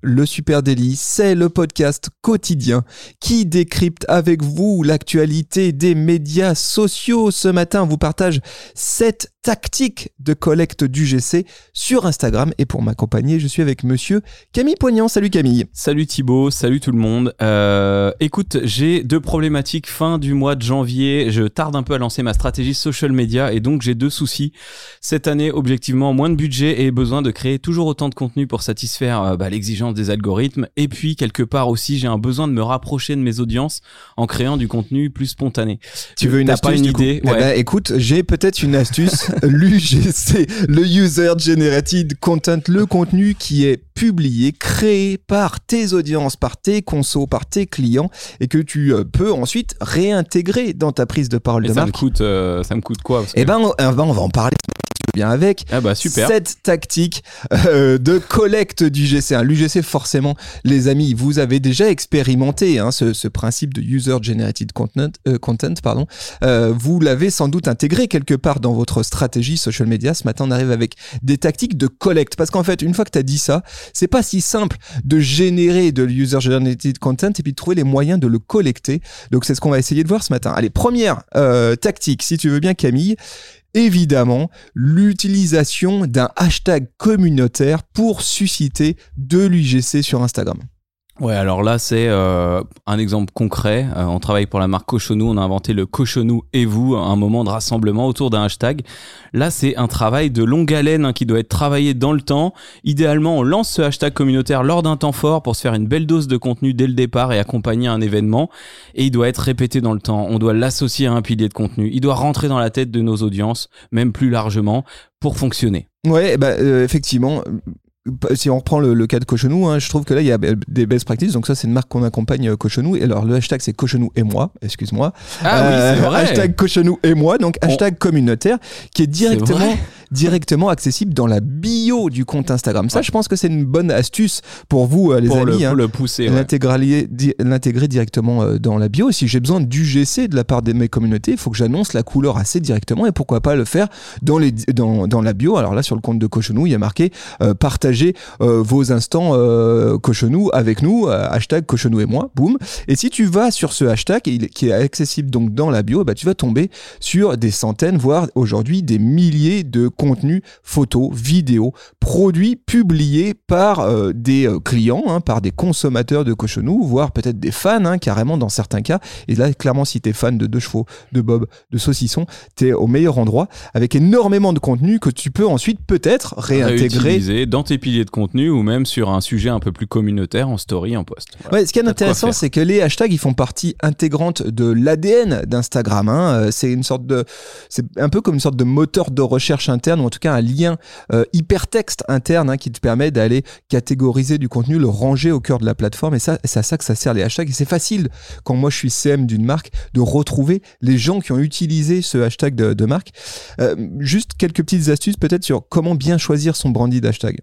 Le Super Daily, c'est le podcast quotidien qui décrypte avec vous l'actualité des médias sociaux. Ce matin, on vous partage 7 tactiques de collecte du GC sur Instagram et pour m'accompagner, je suis avec monsieur Camille Poignant. Salut Camille. Salut Thibaut, salut tout le monde. Euh, écoute, j'ai deux problématiques fin du mois de janvier. Je tarde un peu à lancer ma stratégie social media et donc j'ai deux soucis. Cette année, objectivement, moins de budget et besoin de créer toujours autant de contenu pour satisfaire euh, bah, l'exigence des algorithmes. Et puis, quelque part aussi, j'ai un besoin de me rapprocher de mes audiences en créant du contenu plus spontané. Tu veux une T'as astuce pas une du coup idée Eh ben, Écoute, j'ai peut-être une astuce. L'UGC, le User Generated Content, le contenu qui est publié, créé par tes audiences, par tes consos, par tes clients et que tu euh, peux ensuite réintégrer dans ta prise de parole Mais de ça me coûte, euh, ça me coûte quoi Eh ben, on, eh ben, on va en parler bien avec. Ah bah super. Cette tactique euh, de collecte du GC. L'UGC, forcément, les amis, vous avez déjà expérimenté hein, ce, ce principe de User Generated Content. euh, content pardon. Euh, vous l'avez sans doute intégré quelque part dans votre stratégie social media. Ce matin, on arrive avec des tactiques de collecte. Parce qu'en fait, une fois que tu as dit ça, c'est pas si simple de générer de User Generated Content et puis de trouver les moyens de le collecter. Donc, c'est ce qu'on va essayer de voir ce matin. Allez, première euh, tactique, si tu veux bien, Camille évidemment l'utilisation d'un hashtag communautaire pour susciter de l'UGC sur Instagram. Ouais, alors là, c'est euh, un exemple concret. Euh, on travaille pour la marque Cochonou. On a inventé le Cochonou et vous, un moment de rassemblement autour d'un hashtag. Là, c'est un travail de longue haleine hein, qui doit être travaillé dans le temps. Idéalement, on lance ce hashtag communautaire lors d'un temps fort pour se faire une belle dose de contenu dès le départ et accompagner un événement. Et il doit être répété dans le temps. On doit l'associer à un pilier de contenu. Il doit rentrer dans la tête de nos audiences, même plus largement, pour fonctionner. Ouais, bah, euh, effectivement. Euh, Si on reprend le, le cas de Cochonou, hein, je trouve que là il y a euh, des best practices. Donc ça c'est une marque qu'on accompagne euh, Cochonou. Et alors le hashtag c'est Cochonou et moi, excuse-moi. Ah Euh, oui, c'est vrai. Hashtag Cochonou et moi, donc hashtag communautaire qui est directement directement accessible dans la bio du compte Instagram. Ça Ouais. je pense que c'est une bonne astuce pour vous euh, les pour, amis. le, hein. pour le pousser. ouais. L'intégralier- di- l'intégrer directement euh, dans la bio. Si j'ai besoin d'UGC de la part de mes communautés, il faut que j'annonce la couleur assez directement et pourquoi pas le faire dans, les, dans, dans la bio. Alors là, sur le compte de Cochonou, il y a marqué euh, partager euh, vos instants euh, Cochonou avec nous, euh, hashtag Cochonou et moi, boum. Et si tu vas sur ce hashtag qui est accessible donc dans la bio, bah, tu vas tomber sur des centaines, voire aujourd'hui des milliers de contenus photos, vidéos, produits publiés par euh, des clients, hein, par des consommateurs de cochonou, voire peut-être des fans, hein, carrément dans certains cas. Et là, clairement, si t'es fan de deux chevaux, de bob, de saucisson, t'es au meilleur endroit, avec énormément de contenu que tu peux ensuite peut-être réintégrer. dans tes piliers de contenu ou même sur un sujet un peu plus communautaire en story, en post. Voilà. Ouais, ce qui est intéressant, c'est que les hashtags, ils font partie intégrante de l'ADN d'Instagram. Hein. Euh, C'est une sorte de, c'est un peu comme une sorte de moteur de recherche interne, ou en tout cas un lien euh, hypertexte interne hein, qui te permet d'aller catégoriser du contenu, le ranger au cœur de la plateforme. Et ça, c'est à ça que ça sert les hashtags. Et c'est facile quand moi je suis CM d'une marque de retrouver les gens qui ont utilisé ce hashtag de, de marque. Euh, juste quelques petites astuces peut-être sur comment bien choisir son brandy d'hashtag.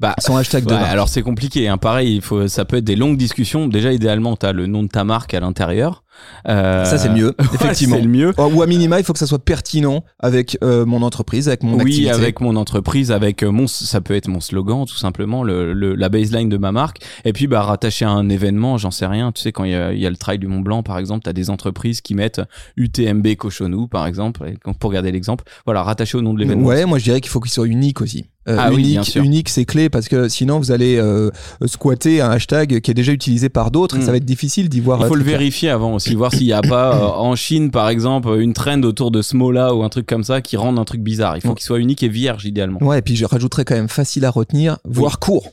Bah, Son hashtag ouais, alors c'est compliqué. Hein. Pareil, il faut, ça peut être des longues discussions. Déjà, idéalement, tu as le nom de ta marque à l'intérieur. Euh, Ça, c'est mieux, ouais, effectivement. c'est le mieux. Oh, Ou à minima, il faut que ça soit pertinent avec euh, mon entreprise, avec mon oui, activité. avec mon entreprise, avec euh, mon, ça peut être mon slogan, tout simplement, le, le- la baseline de ma marque. Et puis, bah, rattaché à un événement, j'en sais rien. Tu sais, quand il y a, y a le Trail du Mont Blanc, par exemple, tu as des entreprises qui mettent UTMB Cochonou, par exemple, pour garder l'exemple. Voilà, rattaché au nom de l'événement. Ouais, moi je dirais qu'il faut qu'il soit unique aussi. Euh, Ah unique, unique, c'est clé parce que sinon vous allez euh, squatter un hashtag qui est déjà utilisé par d'autres et Mm. ça va être difficile d'y voir. Il faut euh, le très clair. vérifier avant aussi, voir s'il n'y a pas euh, en Chine, par exemple, une trend autour de ce mot-là ou un truc comme ça qui rend un truc bizarre. Il faut qu'il soit unique et vierge, idéalement. Ouais, et puis je rajouterais quand même facile à retenir, voire court.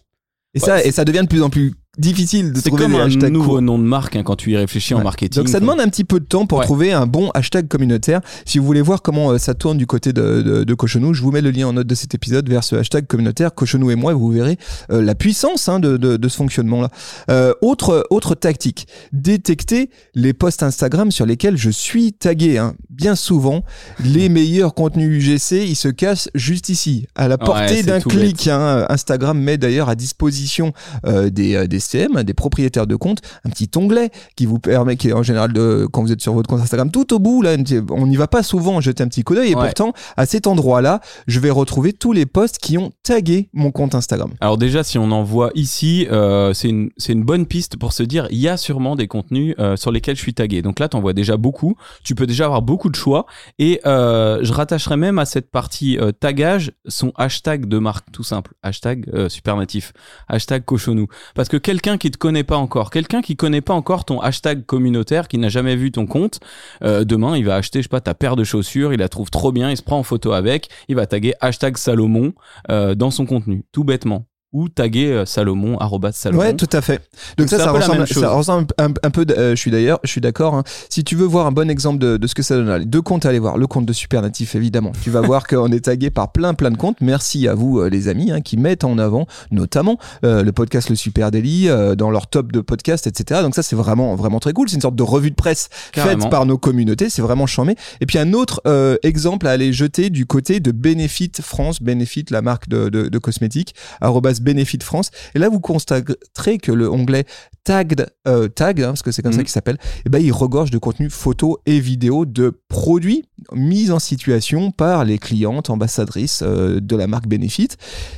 Et ça, et ça devient de plus en plus difficile de trouver comme des un nouveau courts. nom de marque hein, quand tu y réfléchis en Ouais. marketing. Donc ça demande un petit peu de temps pour Ouais. trouver un bon hashtag communautaire. Si vous voulez voir comment euh, ça tourne du côté de, de, de Cochonou, je vous mets le lien en note de cet épisode vers ce hashtag communautaire Cochonou et moi vous verrez euh, la puissance hein, de, ce fonctionnement-là. Euh, autre, autre tactique, détecter les posts Instagram sur lesquels je suis tagué. hein. Bien souvent, les meilleurs contenus UGC, ils se cachent juste ici, à la portée d'un clic. hein. Instagram met d'ailleurs à disposition des, des Des propriétaires de comptes, un petit onglet qui vous permet, qui est en général de, quand vous êtes sur votre compte Instagram, tout au bout, là, on n'y va pas souvent jeter un petit coup d'œil, et Ouais. pourtant, à cet endroit-là, je vais retrouver tous les posts qui ont tagué mon compte Instagram. Alors déjà, si on en voit ici, euh, c'est une, une bonne piste pour se dire, il y a sûrement des contenus euh, sur lesquels je suis tagué. Donc là, tu en vois déjà beaucoup. Tu peux déjà avoir beaucoup de choix. Et euh, je rattacherai même à cette partie tagage son hashtag de marque, tout simple. Hashtag supernatif. Hashtag cochonou. Parce que quelqu'un qui te connaît pas encore, quelqu'un qui connaît pas encore ton hashtag communautaire, qui n'a jamais vu ton compte, euh, demain, il va acheter, je sais pas, ta paire de chaussures, il la trouve trop bien, il se prend en photo avec, il va taguer hashtag Salomon euh, dans son contenu, tout bêtement. Ou taguer euh, Salomon, arrobas Salomon. Ouais, tout à fait. Donc, Donc ça, ça ressemble, ça ressemble un, un peu. euh, je suis d'ailleurs, je suis d'accord. hein. Si tu veux voir un bon exemple de, de ce que ça donne, allez, deux comptes à aller voir. Le compte de Supernatif, évidemment. Tu vas voir qu'on est tagué par plein, plein de comptes. Merci à vous, euh, les amis, hein, qui mettent en avant, notamment euh, le podcast Le Super Daily dans leur top de podcast, etc. Donc ça, c'est vraiment, vraiment très cool. C'est une sorte de revue de presse Carrément. faite par nos communautés. C'est vraiment charmé. Et puis un autre exemple à aller jeter du côté de Benefit France, Benefit, la marque de, de, de cosmétiques, arrobas Benefit France. Et là, vous constaterez que le onglet tagged, euh, tag, hein, parce que c'est comme ça Mhm. qu'il s'appelle, eh ben, il regorge de contenu photo et vidéo de produits mis en situation par les clientes ambassadrices euh, de la marque Benefit.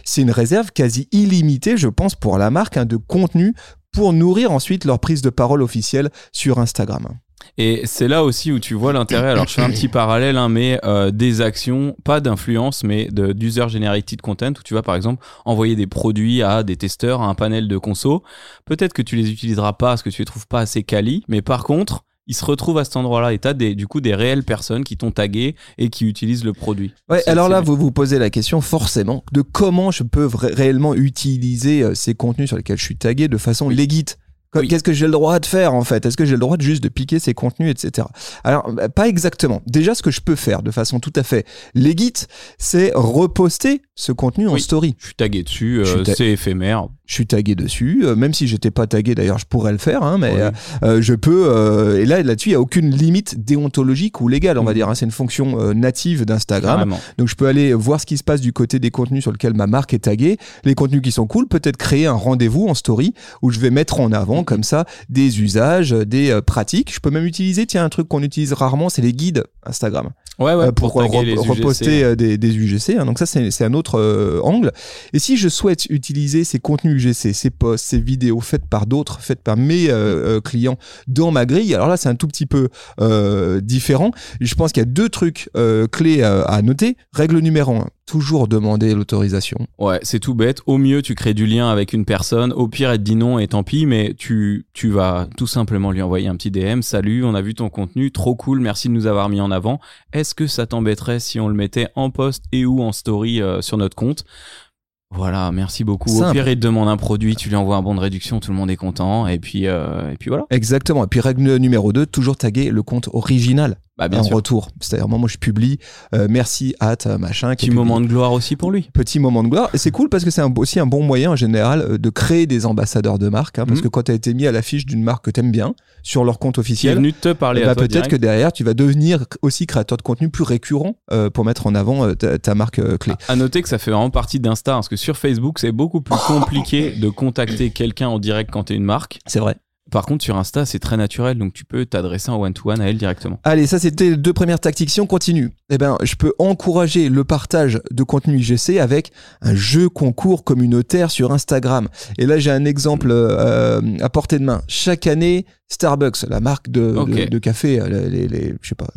C'est une réserve quasi illimitée, je pense, pour la marque hein, de contenu pour nourrir ensuite leur prise de parole officielle sur Instagram. Et c'est là aussi où tu vois l'intérêt. Alors, je fais un petit parallèle, hein, mais euh, des actions, pas d'influence, mais d'user generated content, où tu vas par exemple envoyer des produits à des testeurs, à un panel de conso. Peut-être que tu les utiliseras pas parce que tu les trouves pas assez quali, mais par contre, ils se retrouvent à cet endroit-là et t'as des, du coup des réelles personnes qui t'ont tagué et qui utilisent le produit. Ouais, alors là, vous vous posez la question forcément de comment je peux réellement utiliser euh, ces contenus sur lesquels je suis tagué de façon légite. Oui. Qu'est-ce que j'ai le droit de faire en fait? Est-ce que j'ai le droit de juste de piquer ces contenus, etc. Alors, bah, pas exactement. Déjà, ce que je peux faire de façon tout à fait légite, c'est reposter ce contenu en story. Je suis tagué dessus, euh, ta- c'est éphémère. Je suis tagué dessus, euh, même si j'étais pas tagué d'ailleurs, je pourrais le faire, hein, mais Oui. euh, je peux. et là, là-dessus, il y a aucune limite déontologique ou légale, on va Mhm. dire. hein. c'est une fonction native d'Instagram. Donc je peux aller voir ce qui se passe du côté des contenus sur lesquels ma marque est taguée, les contenus qui sont cool, peut-être créer un rendez-vous en story où je vais mettre en avant comme ça des usages, des euh, pratiques. Je peux même utiliser, tiens, un truc qu'on utilise rarement, c'est les guides Instagram Ouais, ouais, euh, pour, UGC. reposter euh, des, des UGC. hein. Donc ça, c'est un autre euh, angle. Et si je souhaite utiliser ces contenus UGC, ces posts, ces vidéos faites par d'autres, faites par mes euh, clients dans ma grille, alors là, c'est un tout petit peu euh, différent. Je pense qu'il y a deux trucs clés euh, à noter. Règle numéro un, toujours demander l'autorisation. Ouais, c'est tout bête. Au mieux, tu crées du lien avec une personne. Au pire, elle te dit non et tant pis, mais tu, tu vas tout simplement lui envoyer un petit DM. Salut, on a vu ton contenu, trop cool, merci de nous avoir mis en avant. Est-ce que ça t'embêterait si on le mettait en post et ou en story euh, sur notre compte? Voilà, merci beaucoup. Au pire, il te demande un produit, tu lui envoies un bon de réduction, tout le monde est content. Et puis, euh, et puis voilà. Exactement. Et puis règle numéro 2, toujours taguer le compte original Bah, bien en sûr. retour. C'est-à-dire moi, moi je publie euh, merci at euh, machin. qui Petit publie. moment de gloire aussi pour lui. Petit moment de gloire. Et c'est cool parce que c'est un- aussi un bon moyen en général euh, de créer des ambassadeurs de marque. hein, parce Mhm. que quand tu as été mis à l'affiche d'une marque que t'aimes bien sur leur compte officiel, venu te parler bah, à toi peut-être que derrière tu vas devenir aussi créateur de contenu plus récurrent euh, pour mettre en avant euh, ta, ta marque euh, clé. À noter que ça fait vraiment partie d'Insta, parce que sur Facebook, c'est beaucoup plus compliqué de contacter quelqu'un en direct quand t'es une marque. C'est vrai. Par contre, sur Insta, c'est très naturel, donc tu peux t'adresser en one-to-one à elle directement. Allez, ça c'était les deux premières tactiques. Si on continue, eh ben, je peux encourager le partage de contenu IGC avec un jeu concours communautaire sur Instagram. Et là, j'ai un exemple euh, à portée de main. Chaque année, Starbucks, la marque de, de- Ok. de café, euh, les, les- je sais pas,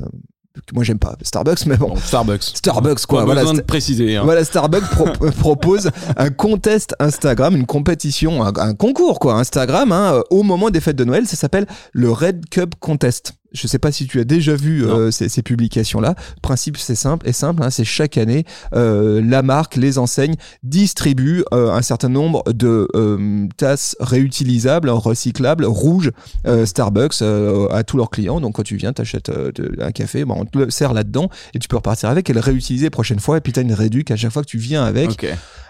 moi j'aime pas Starbucks, mais bon. Starbucks. Starbucks, quoi. Pas Voilà, besoin de préciser. hein. Voilà, Starbucks pro- propose un contest Instagram, une compétition, un, un concours quoi, Instagram, hein, au moment des fêtes de Noël. Ça s'appelle le Red Cup Contest. Je sais pas si tu as déjà vu euh, ces, ces publications-là. Le principe, c'est simple, est simple. hein, c'est chaque année, euh, la marque, les enseignes distribuent euh, un certain nombre de tasses réutilisables, recyclables, rouges, Starbucks à tous leurs clients. Donc quand tu viens, t'achètes euh, de- un café, bon, on te le sert là-dedans et tu peux repartir avec et le réutiliser la prochaine fois. Et puis t'as une réduc à chaque fois que tu viens avec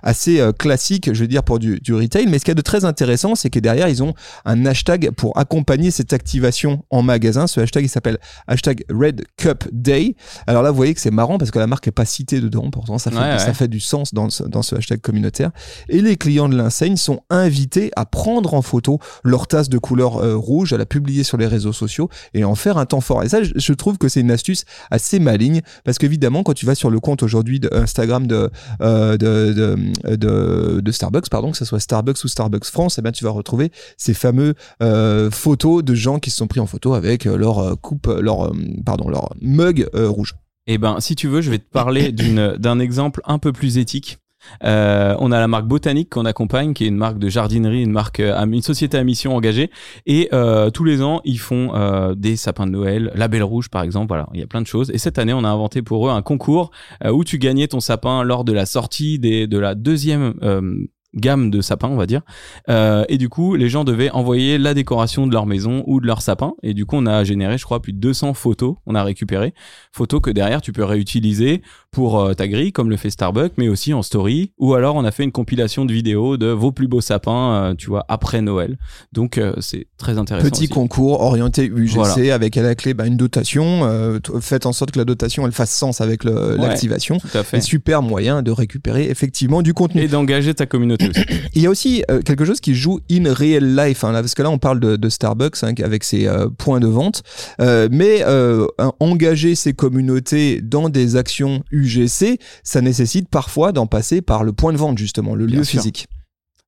assez classique, je veux dire, pour du, du retail. Mais ce qu'il y a de très intéressant, c'est que derrière, ils ont un hashtag pour accompagner cette activation en magasin. Ce hashtag, il s'appelle hashtag Red Cup Day. Alors là, vous voyez que c'est marrant parce que la marque n'est pas citée dedans. Pourtant, ça fait, Ouais, ça ouais. fait du sens dans ce, dans ce hashtag communautaire. Et les clients de l'enseigne sont invités à prendre en photo leur tasse de couleur euh, rouge, à la publier sur les réseaux sociaux et en faire un temps fort. Et ça, je, je trouve que c'est une astuce assez maligne parce qu'évidemment, quand tu vas sur le compte aujourd'hui de Instagram de, euh, de, de, de, de Starbucks, pardon, que ce soit Starbucks ou Starbucks France, eh bien, tu vas retrouver ces fameux euh, photos de gens qui se sont pris en photo avec euh, leur euh, coupe, leur, euh, pardon, leur mug euh, rouge. Eh ben, si tu veux, je vais te parler d'un exemple un peu plus éthique. Euh, on a la marque Botanique qu'on accompagne, qui est une marque de jardinerie, une marque, une société à mission engagée. Et euh, tous les ans, ils font euh, des sapins de Noël, la Belle Rouge par exemple. Voilà, il y a plein de choses. Et cette année, on a inventé pour eux un concours où tu gagnais ton sapin lors de la sortie des, de la deuxième gamme de sapins, on va dire. Euh, et du coup, les gens devaient envoyer la décoration de leur maison ou de leur sapin. Et du coup, on a généré, je crois, plus de 200 photos. On a récupéré photos que derrière tu peux réutiliser pour euh, ta grille, comme le fait Starbucks, mais aussi en story. Ou alors, on a fait une compilation de vidéos de vos plus beaux sapins, euh, tu vois, après Noël. Donc, c'est très intéressant. Petit aussi. concours orienté UGC Voilà. avec à la clé bah, une dotation. Faites en sorte que la dotation elle fasse sens avec Ouais. l'activation. Tout à fait. super moyen de récupérer effectivement du contenu. Et d'engager ta communauté aussi. Il y a aussi euh, quelque chose qui joue in real life, hein, là, parce que là on parle de, de Starbucks hein, avec ses euh, points de vente, Euh, mais engager ses communautés dans des actions UGC, ça nécite parfois d'en passer par le point de vente justement, le Bien lieu sûr. physique.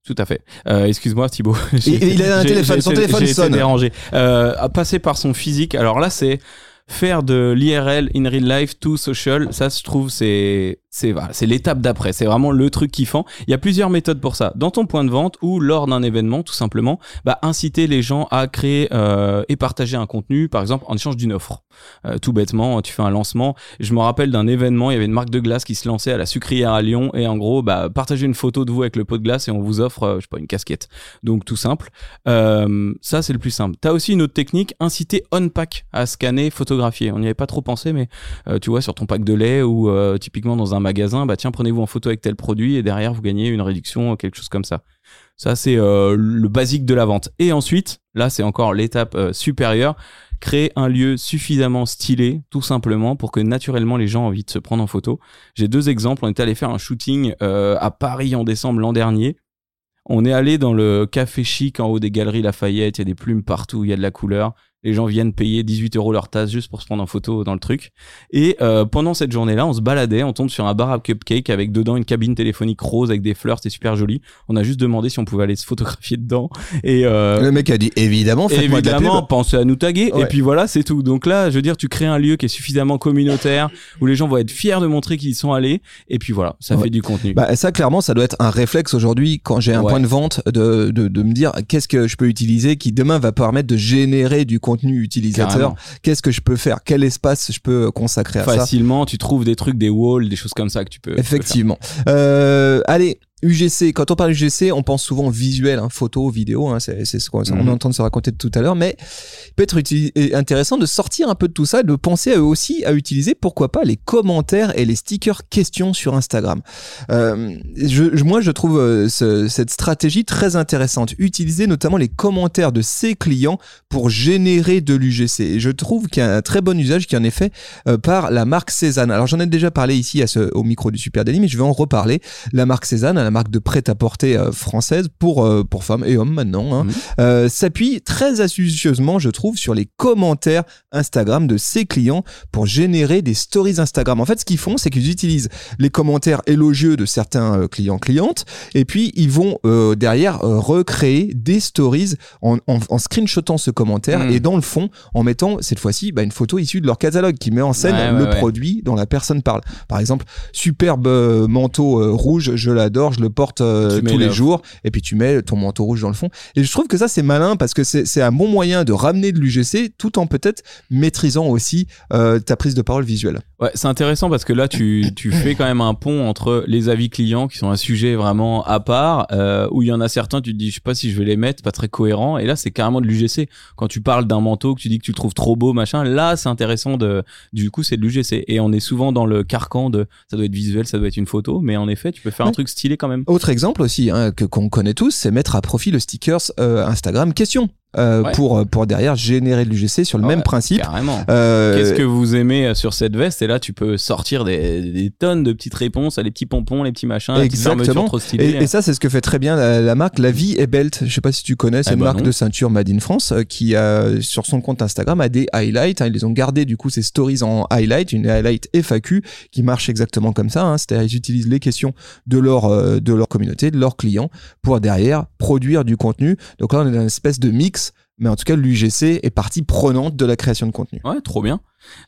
Tout à fait. Euh, Excuse-moi, Thibaut. Il- il a un téléphone, son téléphone sonne. dérangé. Euh, passer par son physique. Alors là, c'est faire de l'IRL in real life to social. Ça, je trouve, c'est c'est voilà, c'est l'étape d'après. C'est vraiment le truc kiffant. Il y a plusieurs méthodes pour ça. Dans ton point de vente ou lors d'un événement, tout simplement, bah, inciter les gens à créer euh, et partager un contenu, par exemple en échange d'une offre. Euh, tout bêtement, tu fais un lancement. Je me rappelle d'un événement, il y avait une marque de glace qui se lançait à la sucrière à Lyon et en gros, bah, partagez une photo de vous avec le pot de glace et on vous offre, euh, je sais pas, une casquette. Donc tout simple. Euh, ça, c'est le plus simple. T'as aussi une autre technique, inciter on-pack à scanner, photographier. On n'y avait pas trop pensé, mais euh, tu vois, sur ton pack de lait ou typiquement dans un magasin, bah tiens, prenez-vous en photo avec tel produit et derrière, vous gagnez une réduction, quelque chose comme ça. Ça, c'est euh, le basique de la vente. Et ensuite, là, c'est encore l'étape euh, supérieure. Créer un lieu suffisamment stylé, tout simplement, pour que naturellement les gens aient envie de se prendre en photo. J'ai deux exemples. On est allé faire un shooting euh, à Paris en décembre l'an dernier. On est allé dans le café chic en haut des galeries Lafayette. Il y a des plumes partout, il y a de la couleur. Les gens viennent payer 18 euros leur tasse juste pour se prendre en photo dans le truc. Et euh, pendant cette journée-là, on se baladait, on tombe sur un bar à cupcake avec dedans une cabine téléphonique rose avec des fleurs, c'était super joli. On a juste demandé si on pouvait aller se photographier dedans. Et euh, Le mec a dit évidemment, faites-moi Évidemment, pensez à nous taguer. Ouais. Et puis voilà, c'est tout. Donc là, je veux dire, tu crées un lieu qui est suffisamment communautaire, où les gens vont être fiers de montrer qu'ils y sont allés. Et puis voilà, ça Ouais. fait du contenu. Bah, ça, clairement, ça doit être un réflexe aujourd'hui quand j'ai un Ouais. point de vente de, de, de me dire qu'est-ce que je peux utiliser qui demain va permettre de générer du contenu utilisateur. Carrément. Qu'est-ce que je peux faire? Quel espace je peux consacrer à ça? Facilement, tu trouves des trucs, des walls, des choses comme ça que tu peux. tu peux Effectivement. Euh, allez, UGC. Quand on parle UGC, on pense souvent visuel, hein, photo, vidéo. Hein, c'est ce qu'on Mhm. entend se raconter tout à l'heure. Mais il peut être intéressant de sortir un peu de tout ça, et de penser à eux aussi à utiliser, pourquoi pas, les commentaires et les stickers questions sur Instagram. Euh, je- moi, je trouve euh, ce- cette stratégie très intéressante. Utiliser notamment les commentaires de ses clients pour générer de l'UGC. Et je trouve qu'il y a un très bon usage qui en est fait euh, par la marque Cézanne. Alors j'en ai déjà parlé ici à ce, au micro du Super Daily, mais je vais en reparler. La marque Cézanne, la marque de prêt-à-porter euh, française pour euh, pour femmes et hommes maintenant, hein, Mhm. euh, s'appuie très astucieusement, je trouve, sur les commentaires Instagram de ses clients pour générer des stories Instagram. En fait, ce qu'ils font, c'est qu'ils utilisent les commentaires élogieux de certains euh, clients clientes, et puis ils vont euh, derrière recréer des stories en, en, en screenshotant ce commentaire Mhm. et dans le fond en mettant cette fois-ci bah, une photo issue de leur catalogue qui met en scène Ouais, le ouais. produit dont la personne parle. Par exemple, superbe manteau euh, rouge, je l'adore, je le porte euh, tous les le- jours, et puis tu mets ton manteau rouge dans le fond. Et je trouve que ça c'est malin parce que c'est un bon moyen de ramener de l'UGC tout en peut-être maîtrisant aussi euh, ta prise de parole visuelle. Ouais, c'est intéressant parce que là, tu, tu fais quand même un pont entre les avis clients, qui sont un sujet vraiment à part, euh, où il y en a certains, tu te dis, je sais pas si je vais les mettre, pas très cohérent. Et là, c'est carrément de l'UGC. Quand tu parles d'un manteau, que tu dis que tu le trouves trop beau, machin, là, c'est intéressant de, du coup, c'est de l'UGC. Et on est souvent dans le carcan de, ça doit être visuel, ça doit être une photo, mais en effet, tu peux faire un truc stylé Autre exemple aussi hein, que qu'on connaît tous, c'est mettre à profit le stickers euh, Instagram question euh, Ouais. pour pour derrière générer de l'UGC sur le Ouais, même principe. Carrément. Euh, Qu'est-ce que vous aimez euh, sur cette veste? Et là, tu peux sortir des, des tonnes de petites réponses à les petits pompons, les petits machins, les petites Exactement. trop stylées. Et, et ça, c'est ce que fait très bien la, la marque La Vie est Belt. Je sais pas si tu connais, c'est Eh une ben marque non. de ceinture Made in France euh, qui a sur son compte Instagram a des highlights. hein. ils les ont gardé du coup ces stories en highlight, une highlight FAQ qui marche exactement comme ça. Hein, C'est-à-dire ils utilisent les questions de leur euh, de leur communauté, de leurs clients pour derrière produire du contenu. Donc là, on est dans une espèce de mix. Mais en tout cas, l'UGC est partie prenante de la création de contenu. Ouais, trop bien.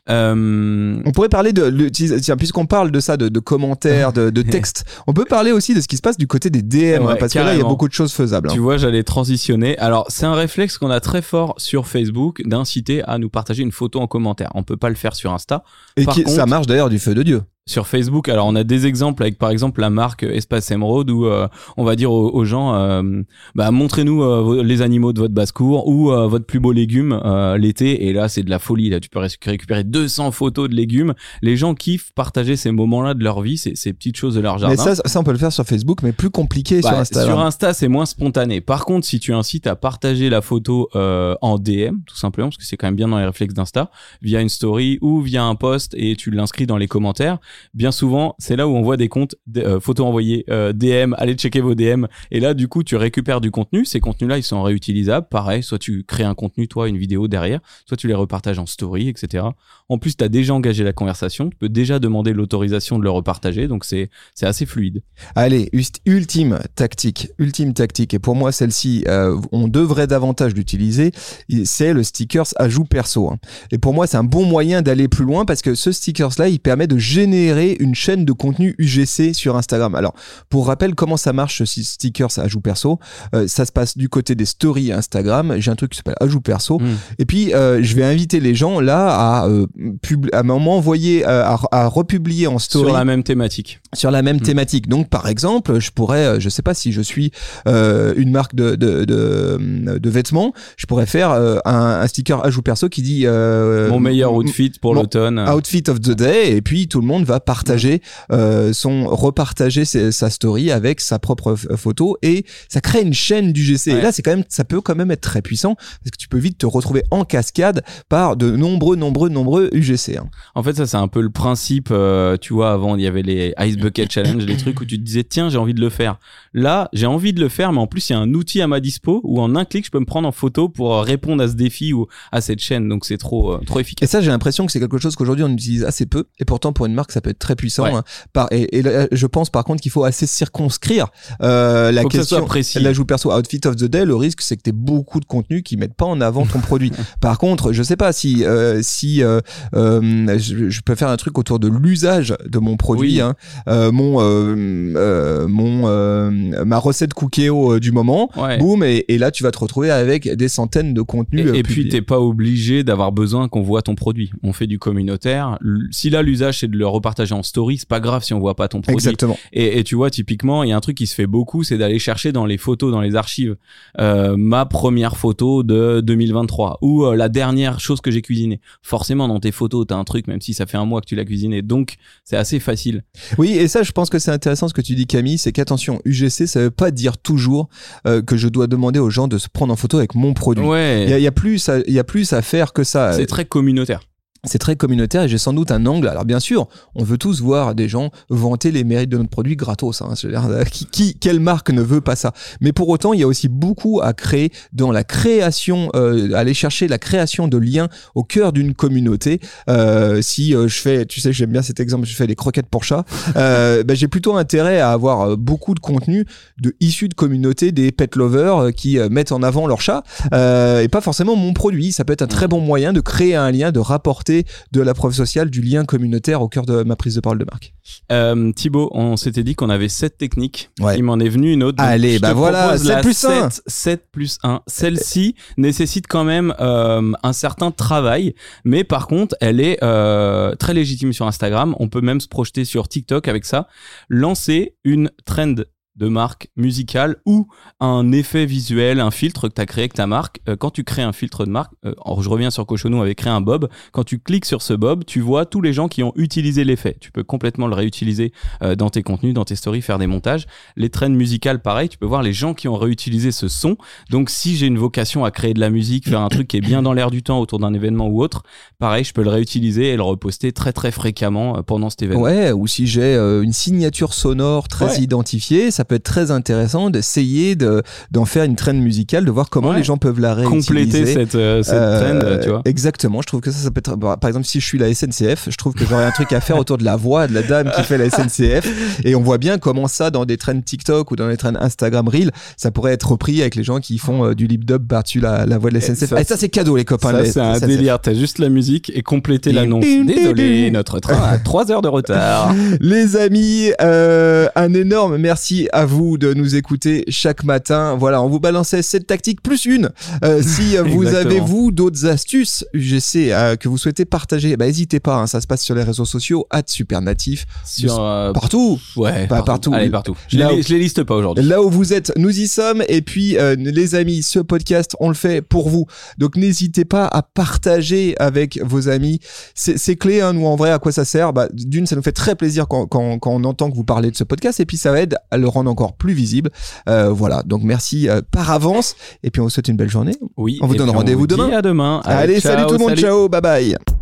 Euh, On pourrait parler de l'utilisation, tiens, puisqu'on parle de ça, de, de commentaires, de, de textes, on peut parler aussi de ce qui se passe du côté des DM, Ouais, hein, parce que là, il y a beaucoup de choses faisables. hein. Tu vois, j'allais transitionner. Alors, c'est un réflexe qu'on a très fort sur Facebook d'inciter à nous partager une photo en commentaire. On peut pas le faire sur Insta. Et Par qui, contre- ça marche d'ailleurs du feu de Dieu. Sur Facebook, alors on a des exemples avec par exemple la marque Espace Emerald où euh, on va dire aux, aux gens, euh, bah, montrez-nous euh, les animaux de votre basse-cour ou euh, votre plus beau légume euh, l'été. Et là, c'est de la folie. Là, tu peux ré- récupérer 200 photos de légumes. Les gens kiffent partager ces moments-là de leur vie, ces, ces petites choses de leur jardin. Mais ça, ça, on peut le faire sur Facebook, mais plus compliqué sur Bah, Instagram. Sur Insta, c'est moins spontané. Par contre, si tu incites à partager la photo euh, en DM, tout simplement, parce que c'est quand même bien dans les réflexes d'Insta, via une story ou via un post et tu l'inscris dans les commentaires, bien souvent, c'est là où on voit des comptes euh, photos envoyées euh, DM, allez checker vos DM. Et là, du coup, tu récupères du contenu. Ces contenus-là, ils sont réutilisables. Pareil, soit tu crées un contenu, toi, une vidéo derrière, soit tu les repartages en story, etc. En plus, tu as déjà engagé la conversation. Tu peux déjà demander l'autorisation de le repartager. Donc, c'est assez fluide. Allez, ultime tactique, ultime tactique, et pour moi celle-ci, euh, on devrait davantage l'utiliser, il- c'est le stickers ajout perso. hein. Et pour moi, c'est un bon moyen d'aller plus loin parce que ce stickers-là, il permet de générer une chaîne de contenu UGC sur Instagram. Alors, pour rappel, comment ça marche ce si- stickers ajout perso? Euh, Ça se passe du côté des stories Instagram. J'ai un truc qui s'appelle ajout perso. Mm. Et puis, euh, je vais inviter les gens là à, euh, pub- à m'envoyer, à, à republier en story Sur la même thématique. Sur la même Mm. thématique. Donc, par exemple, je pourrais, euh, je sais pas si je suis euh, une marque de, de, de, de vêtements, je pourrais faire euh, un, un sticker ajout perso qui dit euh, Mon meilleur outfit pour l'automne. Outfit of the day et puis tout le monde va partager euh, son repartager ses- sa story avec sa propre photo et ça crée une chaîne du GC. Et Ouais. là c'est quand même ça peut quand même être très puissant parce que tu peux vite te retrouver en cascade par de nombreux nombreux nombreux UGC. hein. En fait, ça, c'est un peu le principe. euh, tu vois, avant, il y avait les Ice Bucket Challenge, les trucs où tu te disais, tiens, j'ai envie de le faire. Là, j'ai envie de le faire, mais en plus, il y a un outil à ma dispo où en un clic, je peux me prendre en photo pour euh, répondre à ce défi ou à cette chaîne. Donc, c'est trop, euh, trop Et efficace. ça, j'ai l'impression que c'est quelque chose qu'aujourd'hui on utilise assez peu. Et pourtant, pour une marque, ça peut être très puissant. Ouais. hein. Par, et, et là, je pense par contre qu'il faut assez circonscrire euh, la Faut que question. soit précis. L'ajout perso outfit of the day, le risque c'est que tu beaucoup de contenus qui mettent pas en avant ton produit. Par contre, je sais pas si euh, si euh, je, je peux faire un truc autour de l'usage de mon produit, Oui. hein. Euh, mon euh, euh, mon euh, ma recette cookéo euh, du moment. Ouais. Boum et, et là tu vas te retrouver avec des centaines de contenus. Et, et puis, t'es pas obligé d'avoir besoin qu'on voit ton produit. On fait du communautaire. Si là, l'usage, c'est de le repartager en story, c'est pas grave si on voit pas ton produit. Exactement. Et, et tu vois, typiquement, il y a un truc qui se fait beaucoup, c'est d'aller chercher dans les photos, dans les archives, euh, ma première photo de 2023 ou la dernière chose que j'ai cuisinée. Forcément, dans tes photos, t'as un truc, même si ça fait un mois que tu l'as cuisiné. Donc, c'est assez facile. Oui, et ça, je pense que c'est intéressant ce que tu dis, Camille, c'est qu'attention, UGC, ça veut pas dire toujours euh, que je dois demander aux gens de se prendre en photo avec mon produit. Ouais. Il y a, il y a plus, il y a plus à faire que ça. C'est très communautaire. C'est très communautaire et j'ai sans doute un angle. Alors bien sûr, on veut tous voir des gens vanter les mérites de notre produit gratos. Hein. Euh, qui, qui- quelle marque ne veut pas ça? Mais pour autant, il y a aussi beaucoup à créer dans la création, euh, aller chercher la création de liens au cœur d'une communauté. Euh, si euh, je fais, tu sais, j'aime bien cet exemple, je fais des croquettes pour chat. Euh, ben, j'ai plutôt intérêt à avoir euh, beaucoup de contenu de issus de communautés des pet lovers qui mettent en avant leur chat euh, et pas forcément mon produit. Ça peut être un très bon moyen de créer un lien, de rapporter de la preuve sociale, du lien communautaire au cœur de ma prise de parole de marque. Euh, Thibaut, on s'était dit qu'on avait 7 techniques. Ouais. Il m'en est venu une autre. Allez, bah voilà, propose 7 la plus 1. 7, 7 plus 1. Celle-ci nécessite quand même euh, un certain travail, mais par contre, elle est euh, très légitime sur Instagram. On peut même se projeter sur TikTok avec ça. Lancer une trend de marque musicale ou un effet visuel, un filtre que tu as créé avec ta marque. Euh, quand tu crées un filtre de marque, euh, je reviens sur Cochonou, on avait créé un bob. Quand tu cliques sur ce bob, tu vois tous les gens qui ont utilisé l'effet. Tu peux complètement le réutiliser euh, dans tes contenus, dans tes stories, faire des montages. Les trends musicales, pareil, tu peux voir les gens qui ont réutilisé ce son. Donc si j'ai une vocation à créer de la musique, faire un truc qui est bien dans l'air du temps autour d'un événement ou autre, pareil, je peux le réutiliser et le reposter très très fréquemment euh, pendant cet événement. Ouais, ou si j'ai euh, une signature sonore très Ouais. identifiée, ça peut être très intéressant d'essayer de, d'en faire une trend musicale, de voir comment Ouais. les gens peuvent la réutiliser. Compléter cette, euh, cette Euh, trend, tu vois. Exactement, je trouve que ça, ça peut être. Par exemple, si je suis la SNCF, je trouve que j'aurais un truc à faire autour de la voix de la dame qui fait la SNCF. Et on voit bien comment ça, dans des trends TikTok ou dans des trends Instagram Reel, ça pourrait être repris avec les gens qui font euh, du lip dub par-dessus la, la voix de la SNCF. ça, et ça, c'est cadeau, les copains. Ça, c'est un SNCF. délire. T'as juste la musique et compléter l'annonce. Désolé, notre train a 3 heures de retard. Les amis, euh, un énorme merci à vous de nous écouter chaque matin. Voilà, on vous balançait cette tactique plus une. Euh, si vous avez vous d'autres astuces UGC euh, que vous souhaitez partager, bah n'hésitez pas. hein, ça se passe sur les réseaux sociaux @supernatif Sur, euh, partout. ouais, pas partout. Allez, partout. Je, les, où- je les liste pas aujourd'hui. Là où vous êtes, nous y sommes. Et puis, euh, les amis, ce podcast, on le fait pour vous. Donc, n'hésitez pas à partager avec vos amis. C'est c'est clé, hein, nous, en vrai, à quoi ça sert? Bah, D'une, ça nous fait très plaisir quand, quand, quand on entend que vous parlez de ce podcast. Et puis, ça aide à le rendre encore plus visible. Euh, voilà. Donc, merci euh, par avance. Et puis, on vous souhaite une belle journée. Oui. on vous donne rendez-vous demain. À demain. Allez, salut ciao, tout le monde. salut. Ciao. Bye bye.